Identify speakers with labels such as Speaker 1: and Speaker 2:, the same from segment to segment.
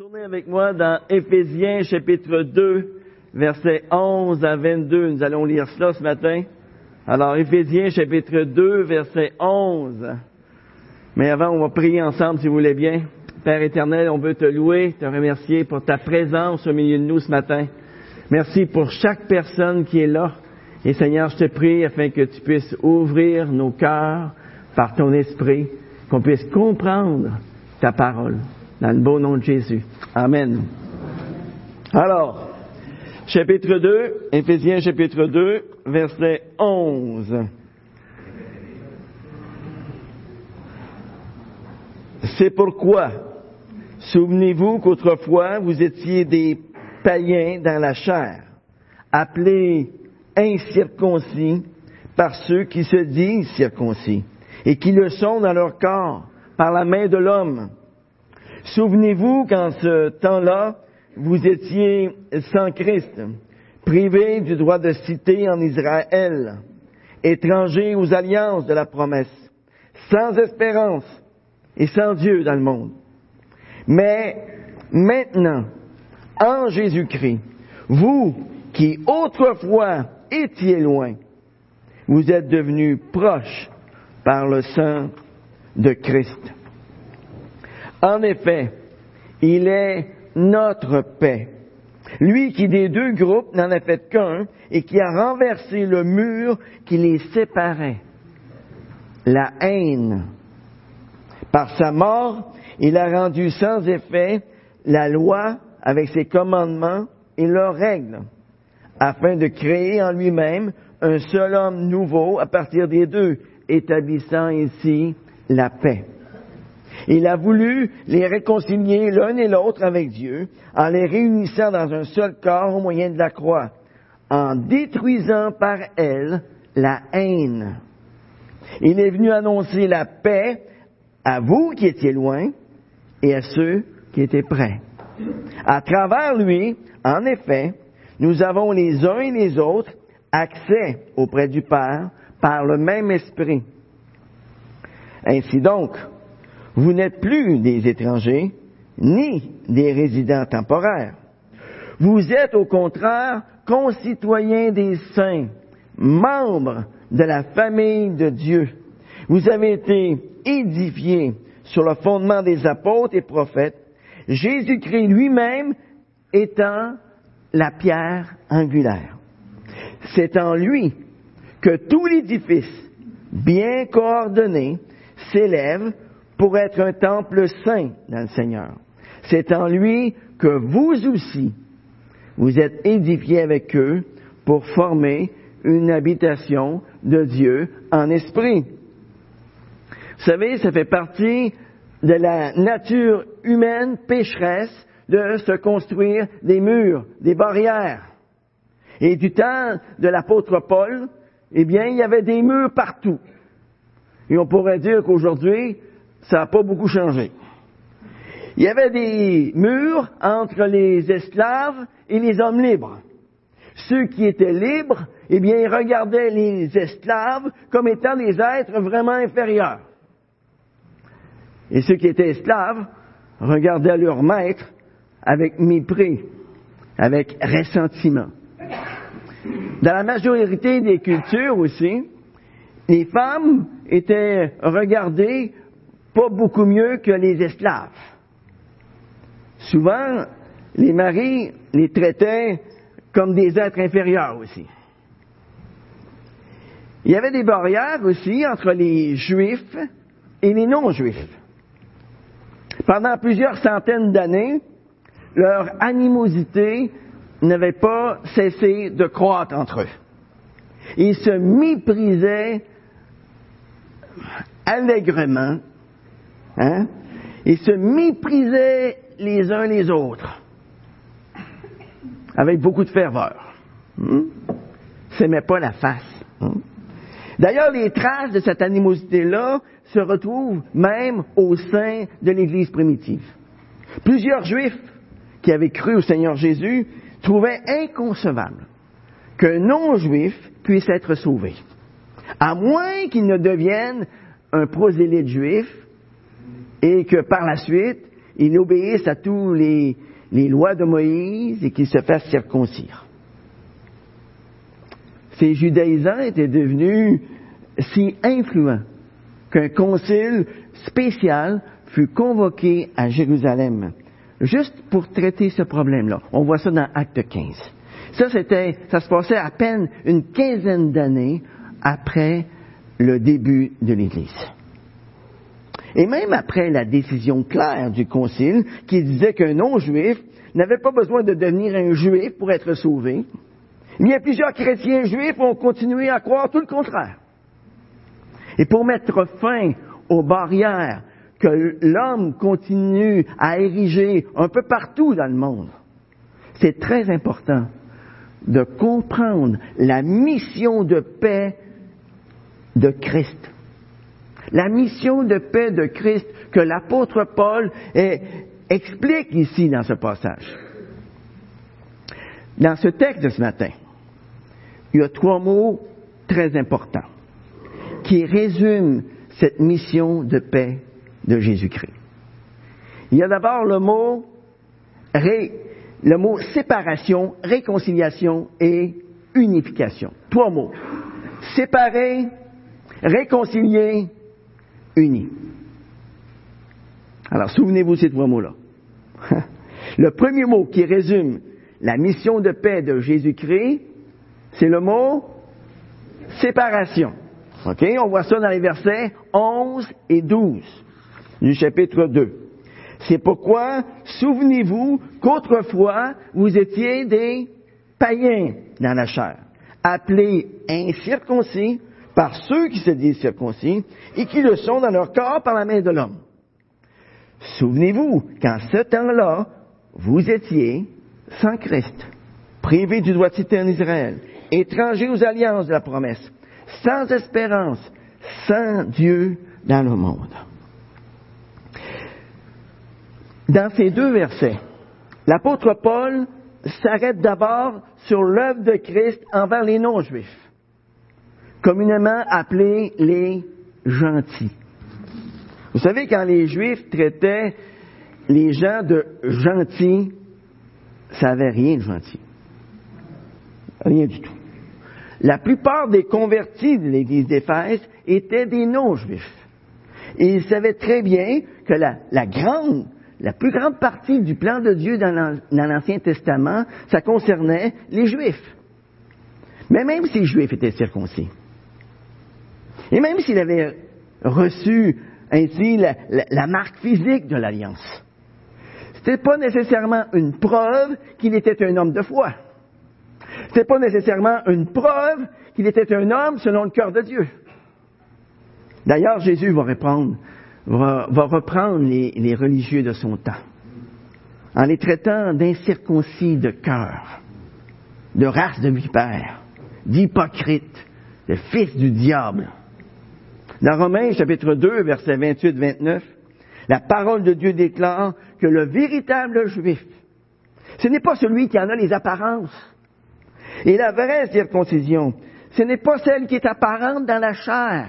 Speaker 1: Tournez avec moi dans Éphésiens chapitre 2, versets 11 à 22. Nous allons lire cela ce matin. Alors, Éphésiens chapitre 2, verset 11. Mais avant, on va prier ensemble si vous voulez bien. Père éternel, on veut te louer, te remercier pour ta présence au milieu de nous ce matin. Merci pour chaque personne qui est là. Et Seigneur, je te prie afin que tu puisses ouvrir nos cœurs par ton esprit, qu'on puisse comprendre ta parole. Dans le beau nom de Jésus. Amen. Alors, chapitre 2, Éphésiens chapitre 2, verset 11. C'est pourquoi, souvenez-vous qu'autrefois vous étiez des païens dans la chair, appelés incirconcis par ceux qui se disent circoncis, et qui le sont dans leur corps par la main de l'homme Souvenez-vous qu'en ce temps-là, vous étiez sans Christ, privés du droit de citer en Israël, étrangers aux alliances de la promesse, sans espérance et sans Dieu dans le monde. Mais maintenant, en Jésus-Christ, vous qui autrefois étiez loin, vous êtes devenus proches par le sang de Christ. En effet, il est notre paix. Lui qui des deux groupes n'en a fait qu'un et qui a renversé le mur qui les séparait. La haine. Par sa mort, il a rendu sans effet la loi avec ses commandements et leurs règles, afin de créer en lui-même un seul homme nouveau à partir des deux, établissant ainsi la paix. Il a voulu les réconcilier l'un et l'autre avec Dieu en les réunissant dans un seul corps au moyen de la croix, en détruisant par elle la haine. Il est venu annoncer la paix à vous qui étiez loin et à ceux qui étaient près. À travers lui, en effet, nous avons les uns et les autres accès auprès du Père par le même esprit. Ainsi donc, vous n'êtes plus des étrangers, ni des résidents temporaires. Vous êtes au contraire concitoyens des saints, membres de la famille de Dieu. Vous avez été édifiés sur le fondement des apôtres et prophètes, Jésus-Christ lui-même étant la pierre angulaire. C'est en lui que tout l'édifice, bien coordonné, s'élève pour être un temple saint dans le Seigneur. C'est en lui que vous aussi, vous êtes édifiés avec eux pour former une habitation de Dieu en esprit. Vous savez, ça fait partie de la nature humaine pécheresse de se construire des murs, des barrières. Et du temps de l'apôtre Paul, eh bien, il y avait des murs partout. Et on pourrait dire qu'aujourd'hui, ça n'a pas beaucoup changé. Il y avait des murs entre les esclaves et les hommes libres. Ceux qui étaient libres, eh bien, ils regardaient les esclaves comme étant des êtres vraiment inférieurs. Et ceux qui étaient esclaves regardaient leur maître avec mépris, avec ressentiment. Dans la majorité des cultures aussi, les femmes étaient regardées pas beaucoup mieux que les esclaves. Souvent, les maris les traitaient comme des êtres inférieurs aussi. Il y avait des barrières aussi entre les juifs et les non-juifs. Pendant plusieurs centaines d'années, leur animosité n'avait pas cessé de croître entre eux. Ils se méprisaient allègrement Hein? Ils se méprisaient les uns les autres. Avec beaucoup de ferveur. Hein? S'aimaient pas la face. Hein? D'ailleurs, les traces de cette animosité-là se retrouvent même au sein de l'Église primitive. Plusieurs Juifs qui avaient cru au Seigneur Jésus trouvaient inconcevable qu'un non-juif puisse être sauvé, à moins qu'il ne devienne un prosélyte juif et que par la suite, il obéisse à tous les, lois de Moïse et qu'il se fasse circoncire. Ces judaïsants étaient devenus si influents qu'un concile spécial fut convoqué à Jérusalem juste pour traiter ce problème-là. On voit ça dans Acte 15. Ça, c'était, ça se passait à peine une quinzaine d'années après le début de l'Église. Et même après la décision claire du Concile qui disait qu'un non-juif n'avait pas besoin de devenir un juif pour être sauvé, il y a plusieurs chrétiens juifs ont continué à croire tout le contraire. Et pour mettre fin aux barrières que l'homme continue à ériger un peu partout dans le monde, c'est très important de comprendre la mission de paix de Christ. La mission de paix de Christ que l'apôtre Paul explique ici dans ce passage. Dans ce texte de ce matin, il y a trois mots très importants qui résument cette mission de paix de Jésus-Christ. Il y a d'abord le mot le mot séparation, réconciliation et unification. Trois mots. Séparer, réconcilier, uni. Alors, souvenez-vous ces trois mots-là. Le premier mot qui résume la mission de paix de Jésus-Christ, c'est le mot séparation. OK? On voit ça dans les versets 11 et 12 du chapitre 2. C'est pourquoi, souvenez-vous qu'autrefois, vous étiez des païens dans la chair, appelés incirconcis par ceux qui se disent circoncis et qui le sont dans leur corps par la main de l'homme. Souvenez-vous qu'en ce temps-là, vous étiez sans Christ, privés du droit de en Israël, étrangers aux alliances de la promesse, sans espérance, sans Dieu dans le monde. Dans ces deux versets, l'apôtre Paul s'arrête d'abord sur l'œuvre de Christ envers les non-juifs communément appelés les gentils. Vous savez, quand les Juifs traitaient les gens de gentils, ça n'avait rien de gentil. Rien du tout. La plupart des convertis de l'Église d'Éphèse étaient des non-juifs. Et ils savaient très bien que la, grande, la plus grande partie du plan de Dieu dans l'Ancien Testament, ça concernait les Juifs. Mais même si les Juifs étaient circoncis, et même s'il avait reçu ainsi la, marque physique de l'alliance, ce n'était pas nécessairement une preuve qu'il était un homme de foi. Ce n'était pas nécessairement une preuve qu'il était un homme selon le cœur de Dieu. D'ailleurs, Jésus va reprendre, va, reprendre les, les religieux de son temps en les traitant d'incirconcis de cœur, de race de vipères, d'hypocrites, de fils du diable. Dans Romains chapitre 2, versets 28-29, la parole de Dieu déclare que le véritable juif, ce n'est pas celui qui en a les apparences. Et la vraie circoncision, ce n'est pas celle qui est apparente dans la chair.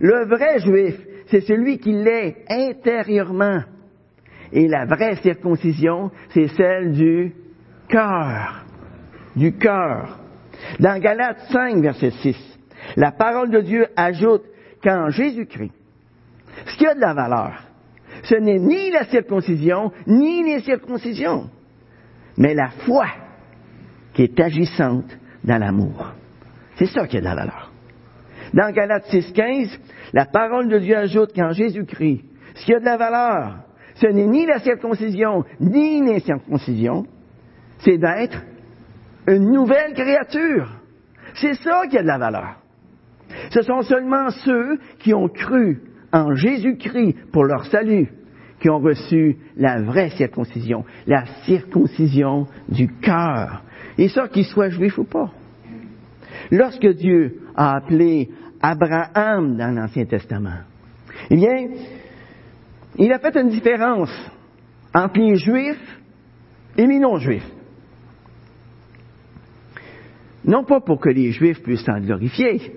Speaker 1: Le vrai juif, c'est celui qui l'est intérieurement. Et la vraie circoncision, c'est celle du cœur. Du cœur. Dans Galates 5, verset 6, la parole de Dieu ajoute qu'en Jésus-Christ, ce qui a de la valeur, ce n'est ni la circoncision, ni les circoncisions, mais la foi qui est agissante dans l'amour. C'est ça qui a de la valeur. Dans Galates 6.15, la parole de Dieu ajoute qu'en Jésus-Christ, ce qui a de la valeur, ce n'est ni la circoncision, ni les circoncisions, c'est d'être une nouvelle créature. C'est ça qui a de la valeur. Ce sont seulement ceux qui ont cru en Jésus-Christ pour leur salut qui ont reçu la vraie circoncision, la circoncision du cœur. Et ça, qu'ils soient juifs ou pas. Lorsque Dieu a appelé Abraham dans l'Ancien Testament, eh bien, il a fait une différence entre les juifs et les non-juifs. Non pas pour que les juifs puissent s'en glorifier,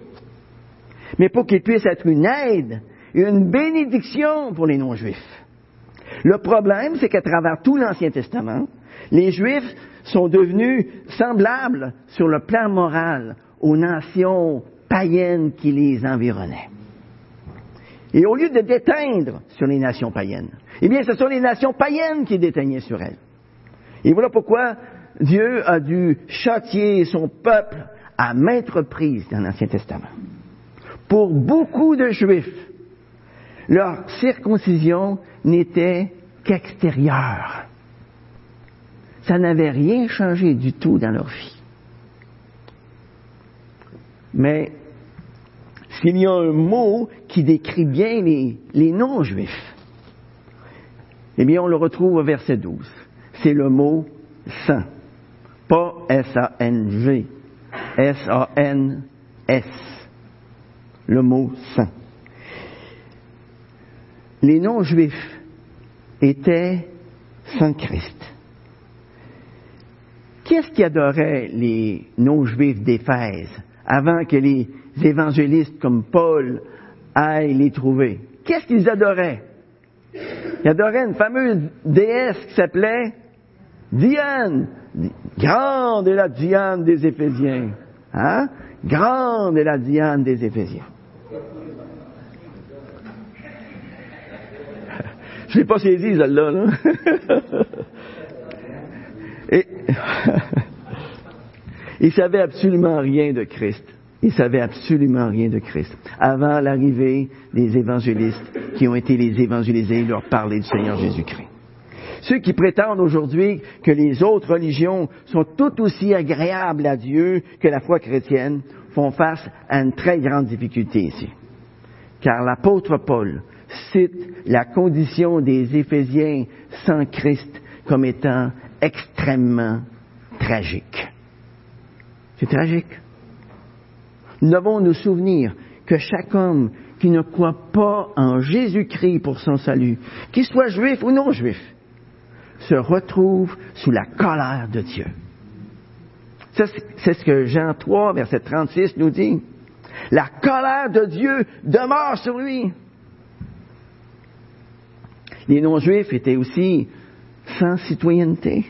Speaker 1: mais pour qu'il puisse être une aide et une bénédiction pour les non-juifs. Le problème, c'est qu'à travers tout l'Ancien Testament, les Juifs sont devenus semblables sur le plan moral aux nations païennes qui les environnaient. Et au lieu de déteindre sur les nations païennes, eh bien, ce sont les nations païennes qui déteignaient sur elles. Et voilà pourquoi Dieu a dû châtier son peuple à maintes reprises dans l'Ancien Testament. Pour beaucoup de Juifs, leur circoncision n'était qu'extérieure. Ça n'avait rien changé du tout dans leur vie. Mais s'il y a un mot qui décrit bien les, non-juifs, eh bien on le retrouve au verset 12. C'est le mot saint. Pas S-A-N-G. S-A-N-S. Le mot saint. Les non-juifs étaient sans Christ. Qu'est-ce qui adorait les non-juifs d'Éphèse avant que les évangélistes comme Paul aillent les trouver? Qu'est-ce qu'ils adoraient? Ils adoraient une fameuse déesse qui s'appelait Diane. Grande est la Diane des Éphésiens. Hein? Grande est la Diane des Éphésiens. Je l'ai pas saisi, celle-là. Là. Et il savait absolument rien de Christ. Il savait absolument rien de Christ. Avant l'arrivée des évangélistes qui ont été les évangélisés et leur parler du Seigneur Jésus-Christ. Ceux qui prétendent aujourd'hui que les autres religions sont tout aussi agréables à Dieu que la foi chrétienne font face à une très grande difficulté ici. Car l'apôtre Paul cite la condition des Éphésiens sans Christ comme étant extrêmement tragique. C'est tragique. Nous devons nous souvenir que chaque homme qui ne croit pas en Jésus-Christ pour son salut, qu'il soit juif ou non juif, se retrouve sous la colère de Dieu. C'est ce que Jean 3, verset 36 nous dit. La colère de Dieu demeure sur lui. Les non-juifs étaient aussi sans citoyenneté.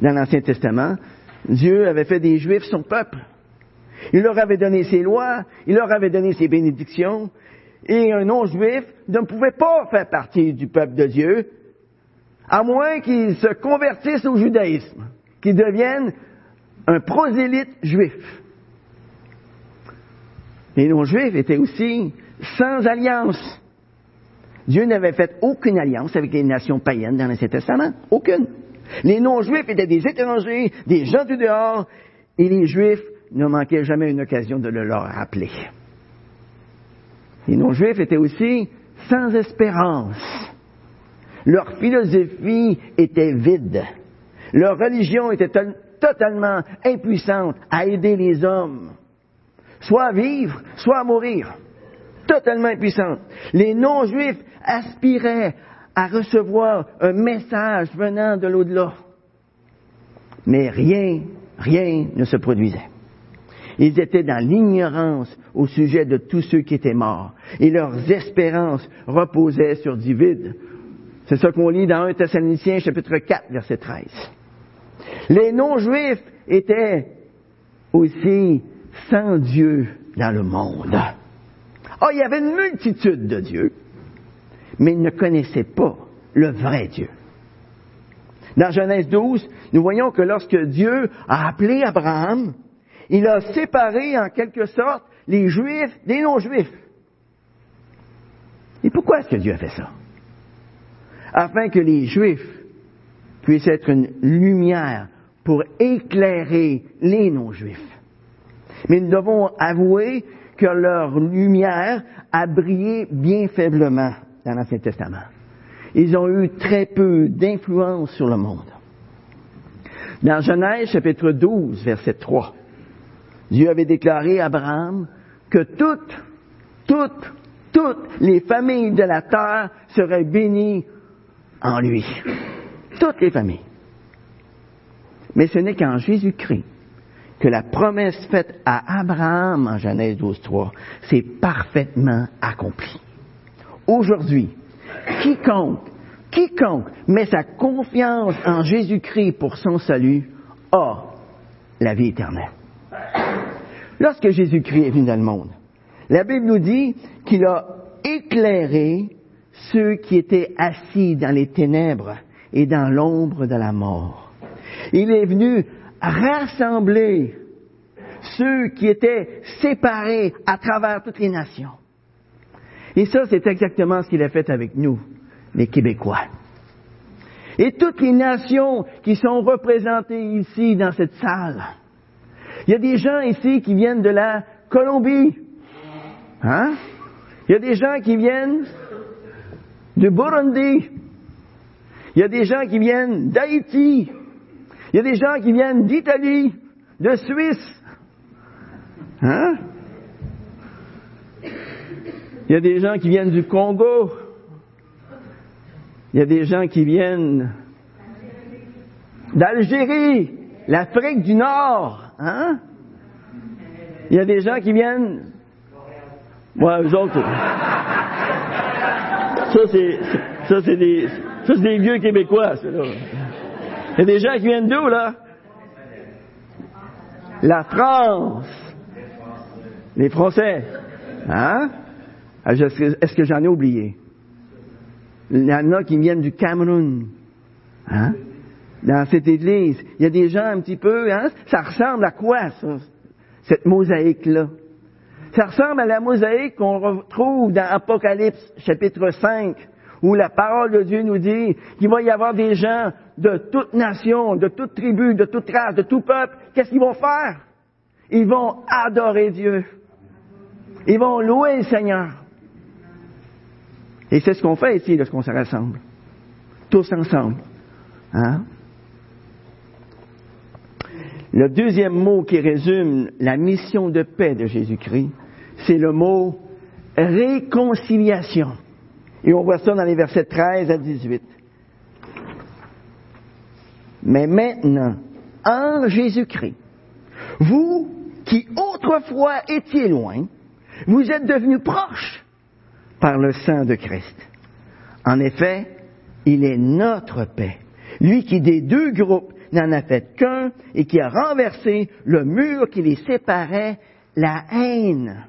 Speaker 1: Dans l'Ancien Testament, Dieu avait fait des Juifs son peuple. Il leur avait donné ses lois, il leur avait donné ses bénédictions, et un non-juif ne pouvait pas faire partie du peuple de Dieu, à moins qu'il se convertisse au judaïsme, qu'il devienne un prosélyte juif. Les non-juifs étaient aussi sans alliance. Dieu n'avait fait aucune alliance avec les nations païennes dans l'Ancien Testament. Aucune. Les non-juifs étaient des étrangers, des gens du dehors, et les juifs ne manquaient jamais une occasion de le leur rappeler. Les non-juifs étaient aussi sans espérance. Leur philosophie était vide. Leur religion était totalement impuissante à aider les hommes, soit à vivre, soit à mourir. Totalement impuissante. Les non-juifs aspiraient à recevoir un message venant de l'au-delà. Mais rien, rien ne se produisait. Ils étaient dans l'ignorance au sujet de tous ceux qui étaient morts, et leurs espérances reposaient sur du vide. C'est ce qu'on lit dans 1 Thessaloniciens chapitre 4 verset 13. Les non-juifs étaient aussi sans Dieu dans le monde. Ah, il y avait une multitude de dieux, mais ils ne connaissaient pas le vrai Dieu. Dans Genèse 12, nous voyons que lorsque Dieu a appelé Abraham, il a séparé en quelque sorte les Juifs des non-Juifs. Et pourquoi est-ce que Dieu a fait ça? Afin que les Juifs puissent être une lumière pour éclairer les non-Juifs. Mais nous devons avouer que leur lumière a brillé bien faiblement dans l'Ancien Testament. Ils ont eu très peu d'influence sur le monde. Dans Genèse chapitre 12, verset 3, Dieu avait déclaré à Abraham que toutes, toutes, toutes les familles de la terre seraient bénies en lui. Toutes les familles. Mais ce n'est qu'en Jésus-Christ que la promesse faite à Abraham en Genèse 12, 3 s'est parfaitement accomplie. Aujourd'hui, quiconque, quiconque met sa confiance en Jésus-Christ pour son salut a la vie éternelle. Lorsque Jésus-Christ est venu dans le monde, la Bible nous dit qu'il a éclairé ceux qui étaient assis dans les ténèbres et dans l'ombre de la mort. Il est venu rassembler ceux qui étaient séparés à travers toutes les nations. Et ça, c'est exactement ce qu'il a fait avec nous, les Québécois. Et toutes les nations qui sont représentées ici dans cette salle. Il y a des gens ici qui viennent de la Colombie. Hein? Il y a des gens qui viennent du Burundi. Il y a des gens qui viennent d'Haïti. Il y a des gens qui viennent d'Italie, de Suisse. Hein? Il y a des gens qui viennent du Congo. Il y a des gens qui viennent d'Algérie, l'Afrique du Nord. Hein? Il y a des gens qui viennent. Ouais, eux autres. Ça, c'est, ça, des, ça, c'est des vieux Québécois, ça, là. Il y a des gens qui viennent d'où, là? La France. Les Français. Hein? Ah, est-ce que j'en ai oublié? Il y en a qui viennent du Cameroun. Hein? Dans cette église. Il y a des gens un petit peu, hein? Ça ressemble à quoi, ça? Cette mosaïque-là? Ça ressemble à la mosaïque qu'on retrouve dans Apocalypse chapitre 5, où la parole de Dieu nous dit qu'il va y avoir des gens de toute nation, de toute tribu, de toute race, de tout peuple. Qu'est-ce qu'ils vont faire? Ils vont adorer Dieu. Ils vont louer le Seigneur. Et c'est ce qu'on fait ici lorsqu'on se rassemble. Tous ensemble. Hein? Le deuxième mot qui résume la mission de paix de Jésus-Christ, c'est le mot réconciliation. Et on voit ça dans les versets 13 à 18. Mais maintenant, en Jésus-Christ, vous qui autrefois étiez loin, vous êtes devenus proches par le sang de Christ. En effet, il est notre paix. Lui qui des deux groupes n'en a fait qu'un et qui a renversé le mur qui les séparait, la haine,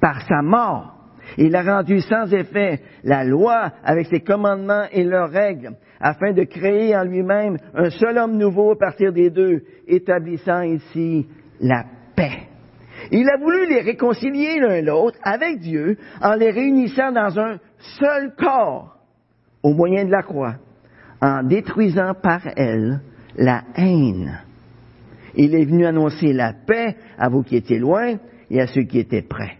Speaker 1: par sa mort. Il a rendu sans effet la loi avec ses commandements et leurs règles, afin de créer en lui-même un seul homme nouveau à partir des deux, établissant ici la paix. Il a voulu les réconcilier l'un l'autre avec Dieu en les réunissant dans un seul corps au moyen de la croix, en détruisant par elle la haine. Il est venu annoncer la paix à vous qui étiez loin et à ceux qui étaient près.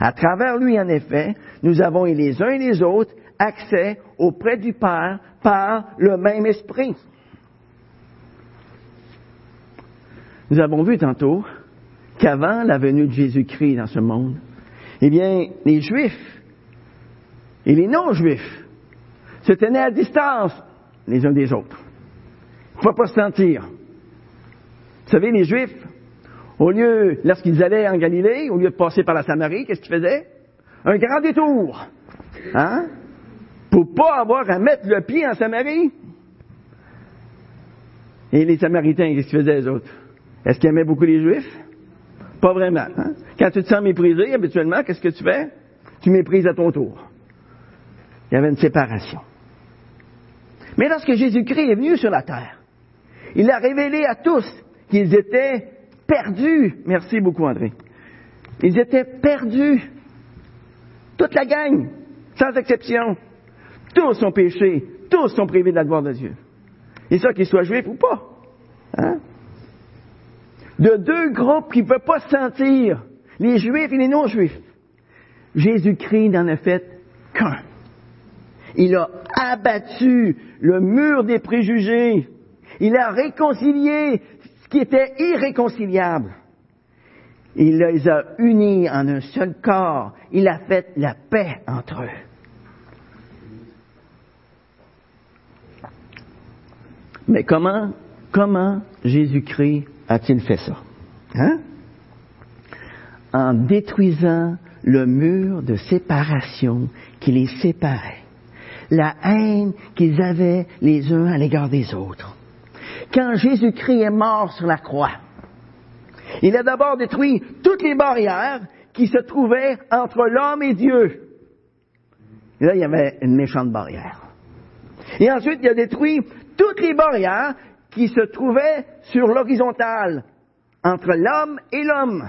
Speaker 1: À travers lui, en effet, nous avons et les uns et les autres accès auprès du Père par le même esprit. Nous avons vu tantôt qu'avant la venue de Jésus-Christ dans ce monde, eh bien, les Juifs et les non-Juifs se tenaient à distance les uns des autres. Il ne faut pas se sentir. Vous savez, les Juifs, au lieu, lorsqu'ils allaient en Galilée, au lieu de passer par la Samarie, qu'est-ce qu'ils faisaient? Un grand détour. Hein? Pour pas avoir à mettre le pied en Samarie. Et les Samaritains, qu'est-ce qu'ils faisaient, les autres? Est-ce qu'ils aimaient beaucoup les Juifs? Pas vraiment. Hein? Quand tu te sens méprisé, habituellement, qu'est-ce que tu fais? Tu méprises à ton tour. Il y avait une séparation. Mais lorsque Jésus-Christ est venu sur la terre, il a révélé à tous qu'ils étaient perdus. Merci beaucoup, André. Ils étaient perdus. Toute la gang, sans exception. Tous sont péchés. Tous sont privés de la gloire de Dieu. Et ça, qu'ils soient juifs ou pas. Hein? De deux groupes qui ne peuvent pas se sentir, les juifs et les non-juifs. Jésus-Christ n'en a fait qu'un. Il a abattu le mur des préjugés. Il a réconcilié ce qui était irréconciliable. Il les a unis en un seul corps. Il a fait la paix entre eux. Mais comment, comment Jésus-Christ a-t-il fait ça? Hein? En détruisant le mur de séparation qui les séparait. la haine qu'ils avaient les uns à l'égard des autres. Quand Jésus-Christ est mort sur la croix, il a d'abord détruit toutes les barrières qui se trouvaient entre l'homme et Dieu. Là, il y avait une méchante barrière. Et ensuite, il a détruit toutes les barrières qui se trouvaient sur l'horizontale entre l'homme et l'homme.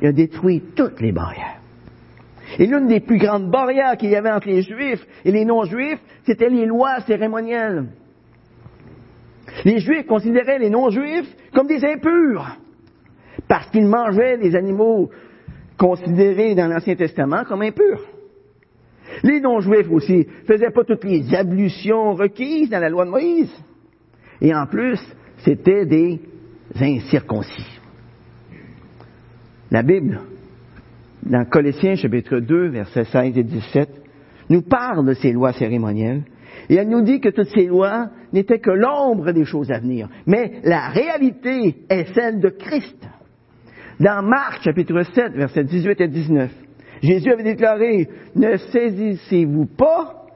Speaker 1: Il a détruit toutes les barrières. Et l'une des plus grandes barrières qu'il y avait entre les Juifs et les non-Juifs, c'était les lois cérémonielles. Les Juifs considéraient les non-Juifs comme des impurs, parce qu'ils mangeaient des animaux considérés dans l'Ancien Testament comme impurs. Les non-juifs aussi faisaient pas toutes les ablutions requises dans la loi de Moïse. Et en plus, c'était des incirconcis. La Bible, dans Colossiens chapitre 2, versets 16 et 17, nous parle de ces lois cérémonielles et elle nous dit que toutes ces lois n'étaient que l'ombre des choses à venir. Mais la réalité est celle de Christ. Dans Marc chapitre 7, versets 18 et 19, Jésus avait déclaré, ne saisissez-vous pas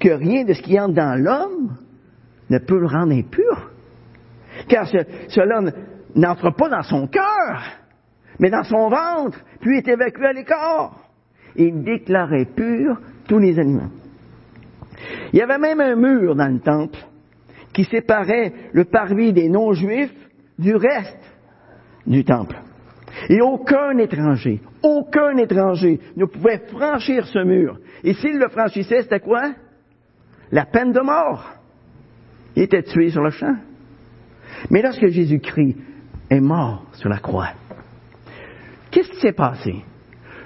Speaker 1: que rien de ce qui entre dans l'homme ne peut le rendre impur? Car cela n'entre pas dans son cœur, mais dans son ventre, puis est évacué à l'écart. Il déclarait pur tous les animaux. Il y avait même un mur dans le temple qui séparait le parvis des non-juifs du reste du temple. Et aucun étranger, aucun étranger ne pouvait franchir ce mur. Et s'il le franchissait, c'était quoi? La peine de mort. Il était tué sur le champ. Mais lorsque Jésus-Christ est mort sur la croix, qu'est-ce qui s'est passé?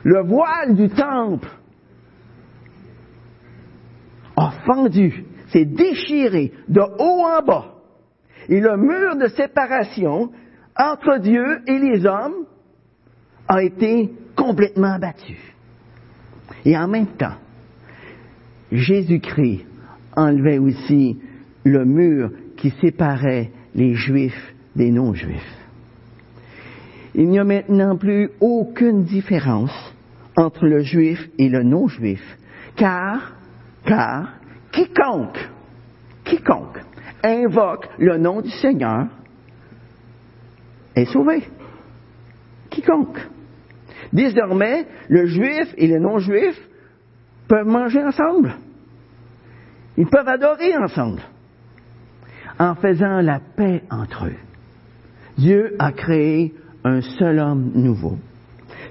Speaker 1: Le voile du temple a fendu, s'est déchiré de haut en bas. Et le mur de séparation entre Dieu et les hommes a été complètement abattu. Et en même temps, Jésus-Christ enlevait aussi le mur qui séparait les juifs des non-juifs. Il n'y a maintenant plus aucune différence entre le juif et le non-juif, car car quiconque, quiconque invoque le nom du Seigneur est sauvé. Quiconque. Désormais, le juif et le non-juif peuvent manger ensemble. Ils peuvent adorer ensemble en faisant la paix entre eux. Dieu a créé un seul homme nouveau.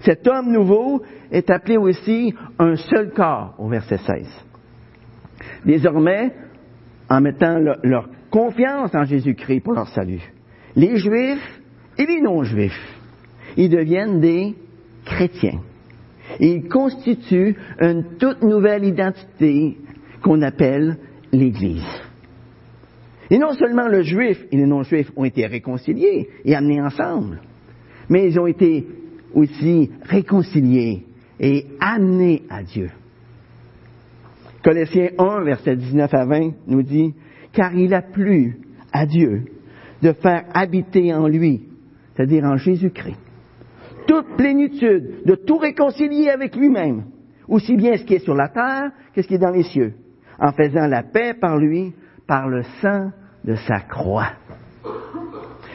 Speaker 1: Cet homme nouveau est appelé aussi un seul corps au verset 16. Désormais, en mettant leur confiance en Jésus-Christ pour leur salut, les Juifs et les non-Juifs, ils deviennent des chrétiens. Ils constituent une toute nouvelle identité qu'on appelle l'Église. Et non seulement le juif et les non-juifs ont été réconciliés et amenés ensemble, mais ils ont été aussi réconciliés et amenés à Dieu. Colossiens 1, verset 19 à 20 nous dit, car il a plu à Dieu de faire habiter en lui, c'est-à-dire en Jésus-Christ, toute plénitude, de tout réconcilier avec lui-même, aussi bien ce qui est sur la terre que ce qui est dans les cieux, en faisant la paix par lui, par le sang de sa croix.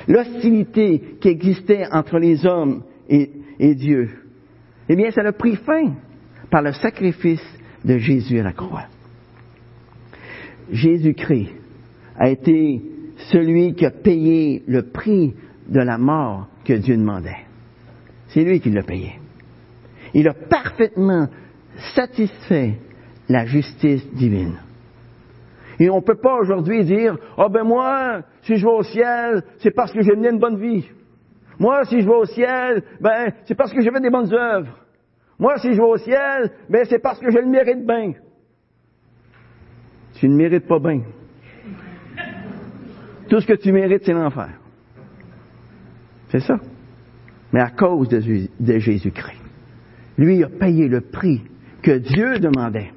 Speaker 1: L'hostilité qui existait entre les hommes et, Dieu, eh bien, ça a pris fin par le sacrifice de Jésus à la croix. Jésus-Christ a été celui qui a payé le prix de la mort que Dieu demandait. C'est lui qui l'a payé. Il a parfaitement satisfait la justice divine. Et on ne peut pas aujourd'hui dire, ah oh ben moi, si je vais au ciel, c'est parce que j'ai mené une bonne vie. Moi, si je vais au ciel, ben, c'est parce que j'ai fait des bonnes œuvres. Moi, si je vais au ciel, ben c'est parce que je le mérite bien. Tu ne mérites pas bien. Tout ce que tu mérites, c'est l'enfer. C'est ça. Mais à cause de, de Jésus-Christ. Lui a payé le prix que Dieu demandait.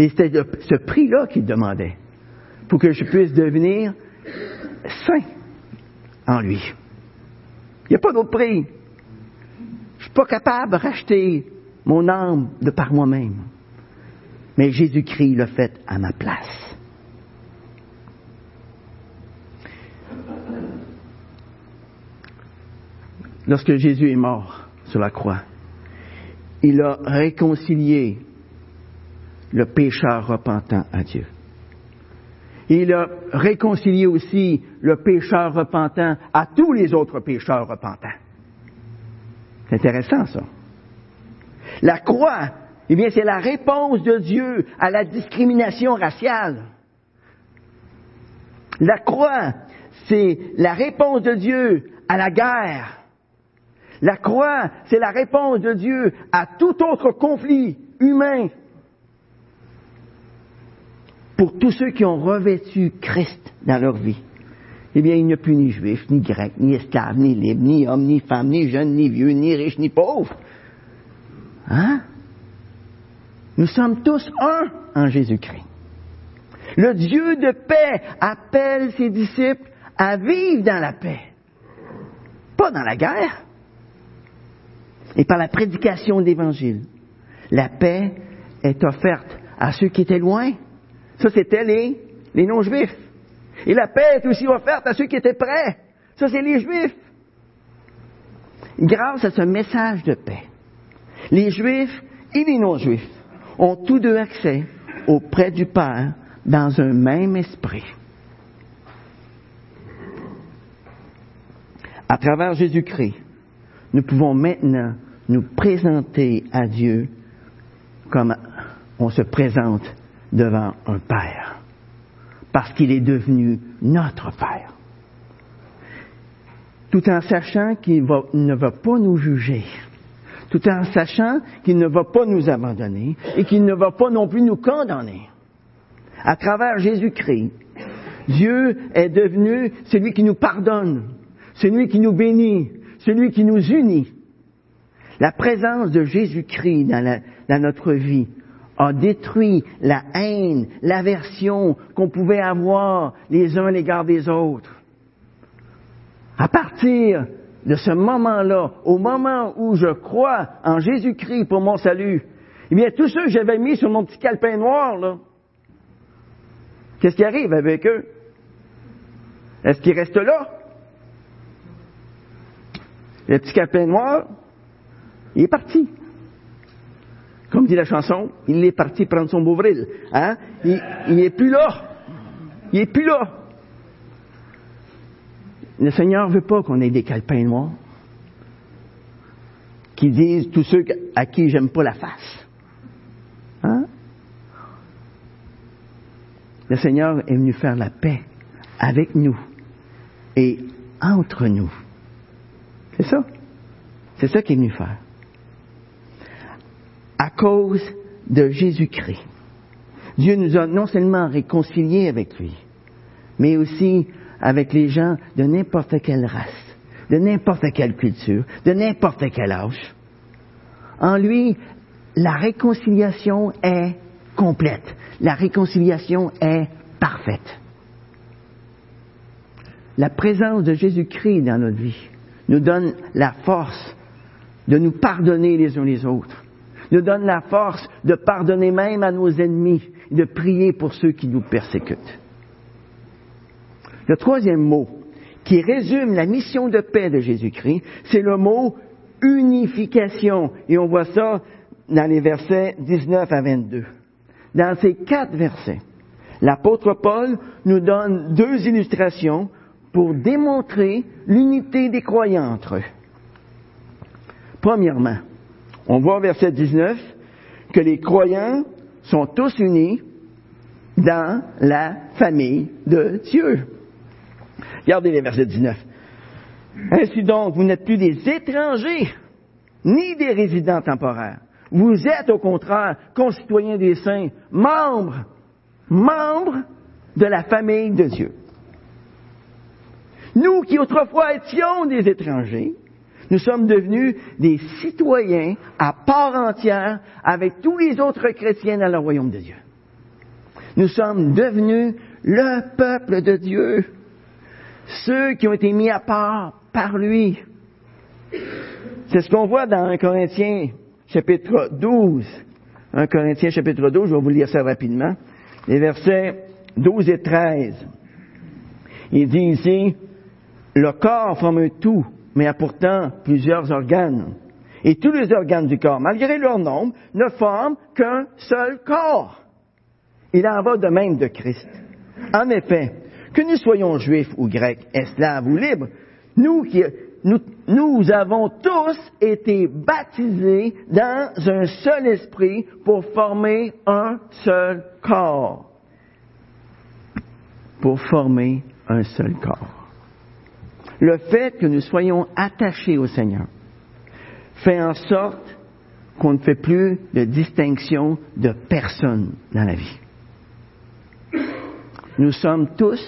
Speaker 1: Et c'était ce prix-là qu'il demandait pour que je puisse devenir saint en lui. Il n'y a pas d'autre prix. Je suis pas capable de racheter mon âme de par moi-même. mais Jésus-Christ l'a fait à ma place. Lorsque Jésus est mort sur la croix, il a réconcilié le pécheur repentant à Dieu. Il a réconcilié aussi le pécheur repentant à tous les autres pécheurs repentants. C'est intéressant ça. La croix, eh bien, c'est la réponse de Dieu à la discrimination raciale. La croix, c'est la réponse de Dieu à la guerre. La croix, c'est la réponse de Dieu à tout autre conflit humain. Pour tous ceux qui ont revêtu Christ dans leur vie, eh bien, il n'y a plus ni juif, ni grec, ni esclave, ni libre, ni homme, ni femme, ni jeune, ni vieux, ni riche, ni pauvre. Hein? Nous sommes tous un en Jésus-Christ. Le Dieu de paix appelle ses disciples à vivre dans la paix, pas dans la guerre. Et par la prédication de l'Évangile, la paix est offerte à ceux qui étaient loin. Ça, c'était les, non-juifs. Et la paix est aussi offerte à ceux qui étaient prêts. Ça, c'est les juifs. Grâce à ce message de paix, les juifs et les non-juifs ont tous deux accès auprès du Père dans un même esprit. À travers Jésus-Christ, nous pouvons maintenant nous présenter à Dieu comme on se présente devant un Père, parce qu'il est devenu notre Père, tout en sachant qu'il ne va pas nous juger, tout en sachant qu'il ne va pas nous abandonner et qu'il ne va pas non plus nous condamner. À travers Jésus-Christ, Dieu est devenu celui qui nous pardonne, celui qui nous bénit, celui qui nous unit. La présence de Jésus-Christ dans, notre vie a détruit la haine, l'aversion qu'on pouvait avoir les uns à l'égard des autres. À partir de ce moment-là, au moment où je crois en Jésus-Christ pour mon salut, eh bien, tous ceux que j'avais mis sur mon petit calepin noir, là, qu'est-ce qui arrive avec eux? Est-ce qu'ils restent là? Le petit calepin noir, il est parti. Comme dit la chanson, il est parti prendre son bouvril. Hein? Il n'est plus là. Il n'est plus là. Le Seigneur ne veut pas qu'on ait des calepins noirs qui disent tous ceux à qui j'aime pas la face. Hein? Le Seigneur est venu faire la paix avec nous et entre nous. C'est ça. C'est ça qu'il est venu faire. Cause de Jésus-Christ, Dieu nous a non seulement réconciliés avec lui, mais aussi avec les gens de n'importe quelle race, de n'importe quelle culture, de n'importe quel âge. En lui, la réconciliation est complète. La réconciliation est parfaite. La présence de Jésus-Christ dans notre vie nous donne la force de nous pardonner les uns les autres, nous donne la force de pardonner même à nos ennemis, et de prier pour ceux qui nous persécutent. Le troisième mot qui résume la mission de paix de Jésus-Christ, c'est le mot unification. Et on voit ça dans les versets 19 à 22. Dans ces quatre versets, l'apôtre Paul nous donne deux illustrations pour démontrer l'unité des croyants entre eux. Premièrement, on voit au verset 19 que les croyants sont tous unis dans la famille de Dieu. Regardez les versets 19. Ainsi donc, vous n'êtes plus des étrangers, ni des résidents temporaires. Vous êtes au contraire concitoyens des saints, membres, membres de la famille de Dieu. Nous qui autrefois étions des étrangers, nous sommes devenus des citoyens à part entière avec tous les autres chrétiens dans le royaume de Dieu. Nous sommes devenus le peuple de Dieu ceux qui ont été mis à part par lui. C'est ce qu'on voit dans 1 Corinthiens chapitre 12, 1 Corinthiens chapitre 12, je vais vous lire ça rapidement. Les versets 12 et 13. Il dit ici, le corps forme un tout, mais a pourtant plusieurs organes. Et tous les organes du corps, malgré leur nombre, ne forment qu'un seul corps. Il en va de même de Christ. En effet, que nous soyons juifs ou grecs, esclaves ou libres, nous, qui, nous, nous avons tous été baptisés dans un seul esprit pour former un seul corps. Pour former un seul corps. Le fait que nous soyons attachés au Seigneur fait en sorte qu'on ne fait plus de distinction de personne dans la vie. Nous sommes tous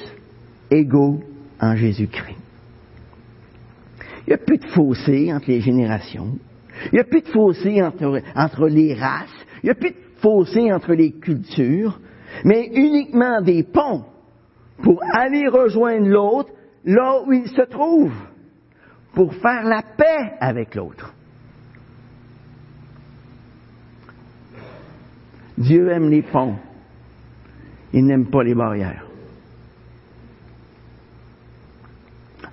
Speaker 1: égaux en Jésus-Christ. Il n'y a plus de fossé entre les générations. Il n'y a plus de fossé entre, les races. Il n'y a plus de fossé entre les cultures. Mais uniquement des ponts pour aller rejoindre l'autre là où il se trouve. Pour faire la paix avec l'autre. Dieu aime les ponts. Il n'aime pas les barrières.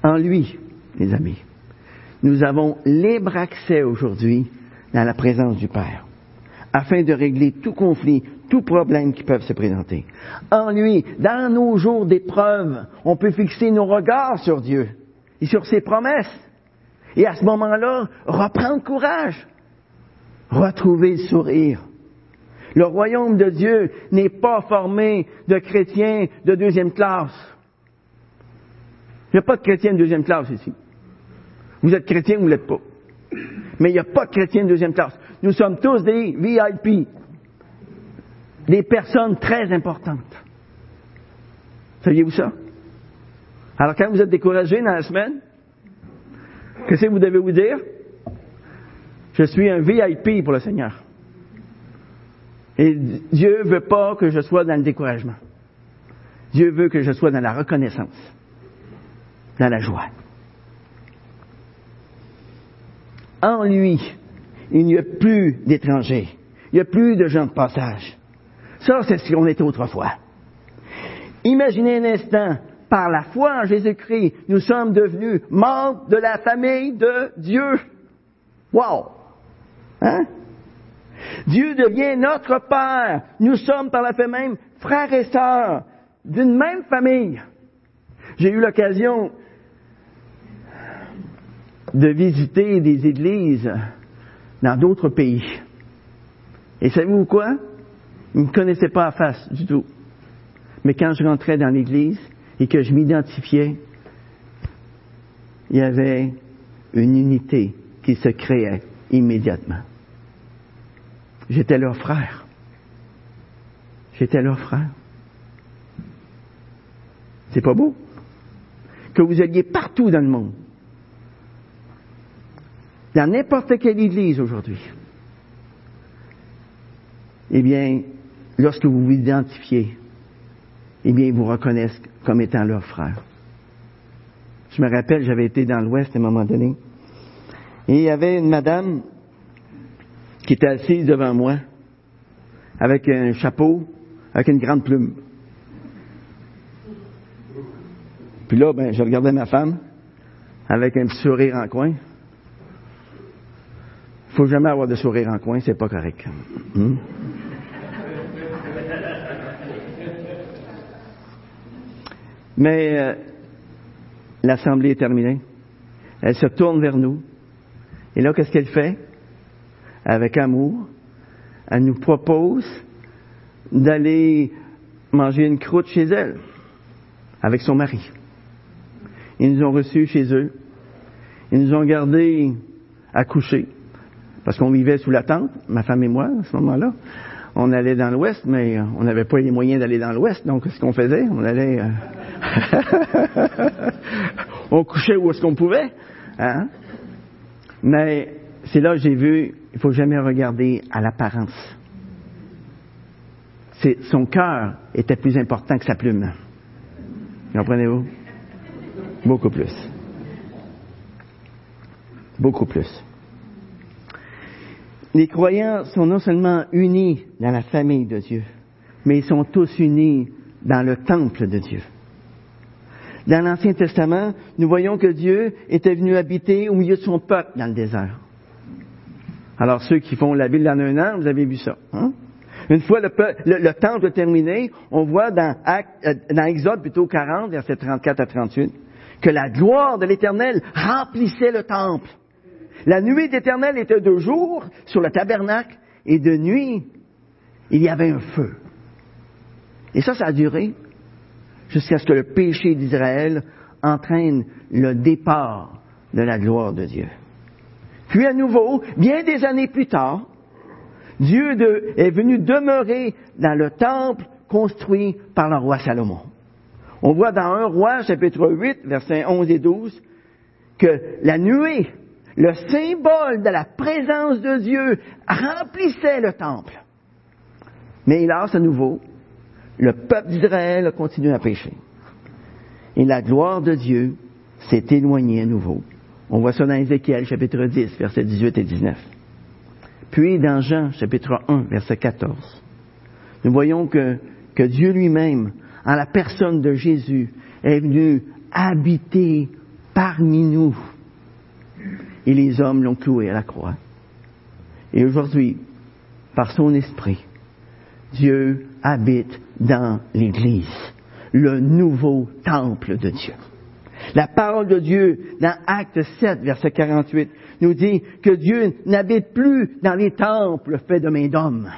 Speaker 1: En lui, les amis, nous avons libre accès aujourd'hui dans la présence du Père, afin de régler tout conflit, tout problème qui peuvent se présenter. En lui, dans nos jours d'épreuve, on peut fixer nos regards sur Dieu et sur ses promesses. Et à ce moment-là, reprendre courage, retrouver le sourire. Le royaume de Dieu n'est pas formé de chrétiens de deuxième classe. Il n'y a pas de chrétiens de deuxième classe ici. Vous êtes chrétien ou vous ne l'êtes pas. Mais il n'y a pas de chrétiens de deuxième classe. Nous sommes tous des VIP. Des personnes très importantes. Saviez-vous ça? Alors quand vous êtes découragé dans la semaine, qu'est-ce que vous devez vous dire? Je suis un VIP pour le Seigneur. Et Dieu veut pas que je sois dans le découragement. Dieu veut que je sois dans la reconnaissance, dans la joie. En lui, il n'y a plus d'étrangers. Il n'y a plus de gens de passage. Ça, c'est ce qu'on était autrefois. Imaginez un instant, par la foi en Jésus-Christ, nous sommes devenus membres de la famille de Dieu. Wow! Hein? Dieu devient notre Père. Nous sommes par la fait même frères et sœurs d'une même famille. J'ai eu l'occasion de visiter des églises dans d'autres pays. Et savez-vous quoi? Ils ne me connaissaient pas à face du tout. Mais quand je rentrais dans l'église et que je m'identifiais, il y avait une unité qui se créait immédiatement. J'étais leur frère. J'étais leur frère. C'est pas beau? Que vous alliez partout dans le monde. Dans n'importe quelle église aujourd'hui. Eh bien, lorsque vous vous identifiez, eh bien, ils vous reconnaissent comme étant leur frère. Je me rappelle, j'avais été dans l'Ouest à un moment donné, et il y avait une madame qui était assise devant moi, avec un chapeau, avec une grande plume. Puis là, ben, je regardais ma femme, avec un petit sourire en coin. Faut jamais avoir de sourire en coin, c'est pas correct. Hmm? Mais euh, l'assemblée est terminée. Elle se tourne vers nous. Et là, qu'est-ce qu'elle fait? Avec amour, elle nous propose d'aller manger une croûte chez elle, avec son mari. Ils nous ont reçus chez eux. Ils nous ont gardés à coucher, parce qu'on vivait sous la tente, ma femme et moi, à ce moment-là on allait dans l'ouest, mais on n'avait pas les moyens d'aller dans l'ouest, donc ce qu'on faisait, on allait... Euh, on couchait où est-ce qu'on pouvait. Hein? Mais c'est là que j'ai vu, il faut jamais regarder à l'apparence. son cœur était plus important que sa plume. Comprenez-vous? Beaucoup plus. Beaucoup plus. les croyants sont non seulement unis dans la famille de Dieu, mais ils sont tous unis dans le temple de Dieu. Dans l'Ancien Testament, nous voyons que Dieu était venu habiter au milieu de son peuple dans le désert. Alors ceux qui font la ville dans un an, vous avez vu ça. Hein? Une fois le, le, temple terminé, on voit dans, euh, Exode plutôt 40, versets 34 à 38, que la gloire de l'Éternel remplissait le temple. La nuit d'Éternel était de jour sur le tabernacle et de nuit, il y avait un feu. Et ça, ça a duré jusqu'à ce que le péché d'Israël entraîne le départ de la gloire de Dieu. Puis à nouveau, bien des années plus tard, Dieu est venu demeurer dans le temple construit par le roi Salomon. On voit dans 1 roi, chapitre 8, versets 11 et 12, que la nuée, le symbole de la présence de Dieu, remplissait le temple. Mais hélas, à nouveau, le peuple d'Israël a continué à pécher. Et la gloire de Dieu s'est éloignée à nouveau. On voit ça dans Ézéchiel chapitre 10, versets 18 et 19. Puis dans Jean chapitre 1, verset 14, nous voyons que, que Dieu lui-même, en la personne de Jésus, est venu habiter parmi nous. Et les hommes l'ont cloué à la croix. Et aujourd'hui, par son esprit, Dieu habite dans l'Église, le nouveau temple de Dieu. La parole de Dieu dans Acte 7, verset 48, nous dit que Dieu n'habite plus dans les temples faits de main d'hommes.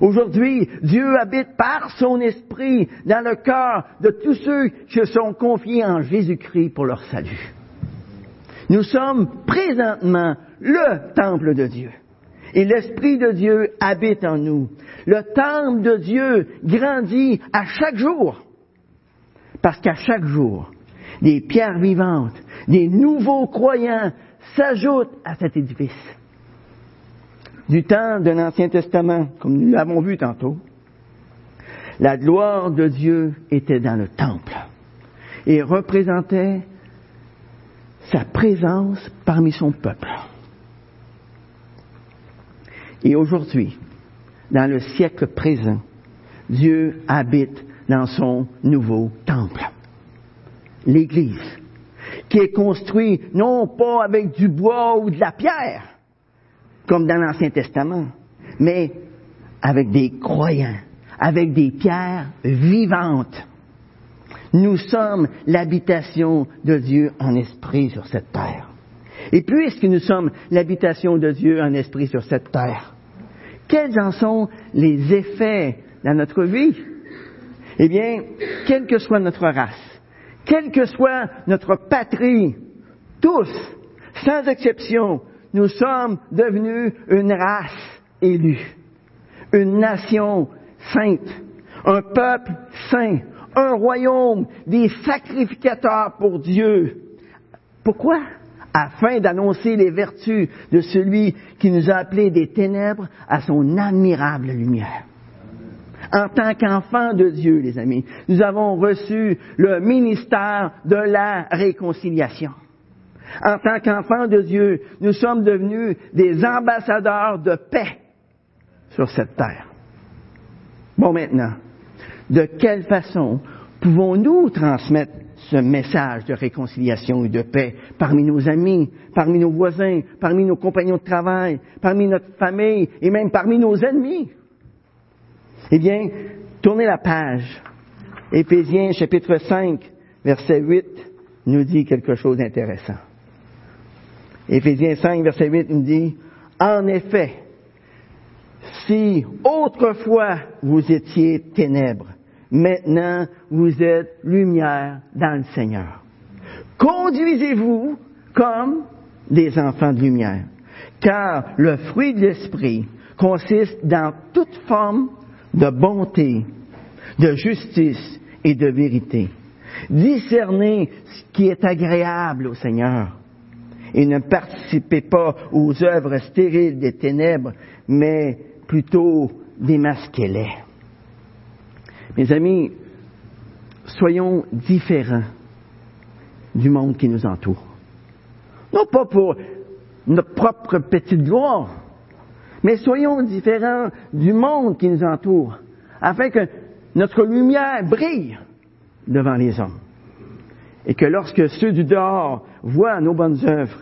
Speaker 1: Aujourd'hui, Dieu habite par son esprit dans le cœur de tous ceux qui se sont confiés en Jésus-Christ pour leur salut. Nous sommes présentement le temple de Dieu. Et l'Esprit de Dieu habite en nous. Le temple de Dieu grandit à chaque jour. Parce qu'à chaque jour, des pierres vivantes, des nouveaux croyants s'ajoutent à cet édifice. Du temps de l'Ancien Testament, comme nous l'avons vu tantôt, la gloire de Dieu était dans le temple et représentait sa présence parmi son peuple. Et aujourd'hui, dans le siècle présent, Dieu habite dans son nouveau temple, l'Église, qui est construit non pas avec du bois ou de la pierre, comme dans l'Ancien Testament, mais avec des croyants, avec des pierres vivantes. Nous sommes l'habitation de Dieu en esprit sur cette terre. Et puisque nous sommes l'habitation de Dieu en esprit sur cette terre, quels en sont les effets dans notre vie? Eh bien, quelle que soit notre race, quelle que soit notre patrie, tous, sans exception, nous sommes devenus une race élue, une nation sainte, un peuple saint, un royaume, des sacrificateurs pour Dieu. Pourquoi? Afin d'annoncer les vertus de celui qui nous a appelés des ténèbres à son admirable lumière. En tant qu'enfants de Dieu, les amis, nous avons reçu le ministère de la réconciliation. En tant qu'enfants de Dieu, nous sommes devenus des ambassadeurs de paix sur cette terre. Bon, maintenant, de quelle façon pouvons-nous transmettre ce message de réconciliation et de paix parmi nos amis, parmi nos voisins, parmi nos compagnons de travail, parmi notre famille et même parmi nos ennemis. Eh bien, tournez la page. Éphésiens chapitre 5, verset 8 nous dit quelque chose d'intéressant. Éphésiens 5, verset 8 nous dit, en effet, si autrefois vous étiez ténèbres, Maintenant, vous êtes lumière dans le Seigneur. Conduisez-vous comme des enfants de lumière, car le fruit de l'Esprit consiste dans toute forme de bonté, de justice et de vérité. Discernez ce qui est agréable au Seigneur et ne participez pas aux œuvres stériles des ténèbres, mais plutôt démasquez-les. Mes amis, soyons différents du monde qui nous entoure. Non pas pour notre propre petite gloire, Mais soyons différents du monde qui nous entoure, afin que notre lumière brille devant les hommes. Et que lorsque ceux du dehors voient nos bonnes œuvres,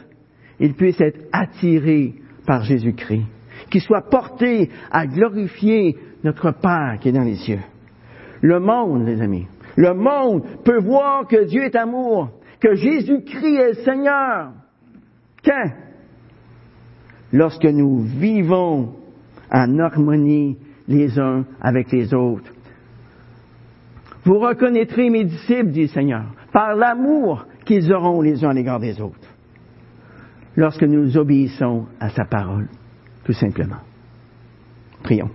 Speaker 1: ils puissent être attirés par Jésus-Christ, qu'ils soient portés à glorifier notre Père qui est dans les cieux. Le monde, les amis, le monde peut voir que Dieu est amour, que Jésus-Christ est le Seigneur. Quand? Lorsque nous vivons en harmonie les uns avec les autres. Vous reconnaîtrez mes disciples, dit le Seigneur, par l'amour qu'ils auront les uns à l'égard des autres. Lorsque nous obéissons à sa parole, tout simplement. Prions.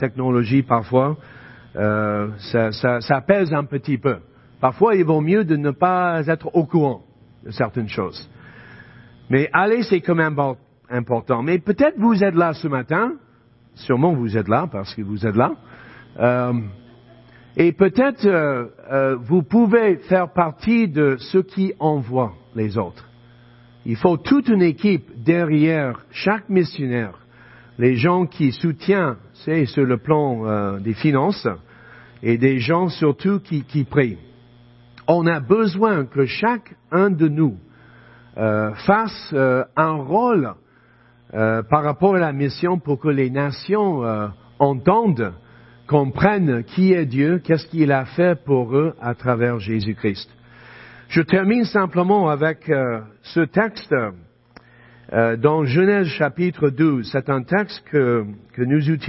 Speaker 2: Technologie parfois, euh, ça, ça, pèse un petit peu. Parfois, il vaut mieux de ne pas être au courant de certaines choses. Mais aller, c'est quand même important. Mais peut-être vous êtes là ce matin, sûrement vous êtes là parce que vous êtes là, euh, et peut-être euh, euh, vous pouvez faire partie de ceux qui envoient les autres. Il faut toute une équipe derrière chaque missionnaire, les gens qui soutiennent, c'est sur le plan euh, des finances, et des gens surtout qui, qui prient. On a besoin que chacun de nous euh, fasse euh, un rôle par rapport à la mission pour que les nations entendent, comprennent qui est Dieu, qu'est-ce qu'il a fait pour eux à travers Jésus-Christ. Je termine simplement avec ce texte dans Genèse chapitre 12. C'est un texte que, que nous utilisons.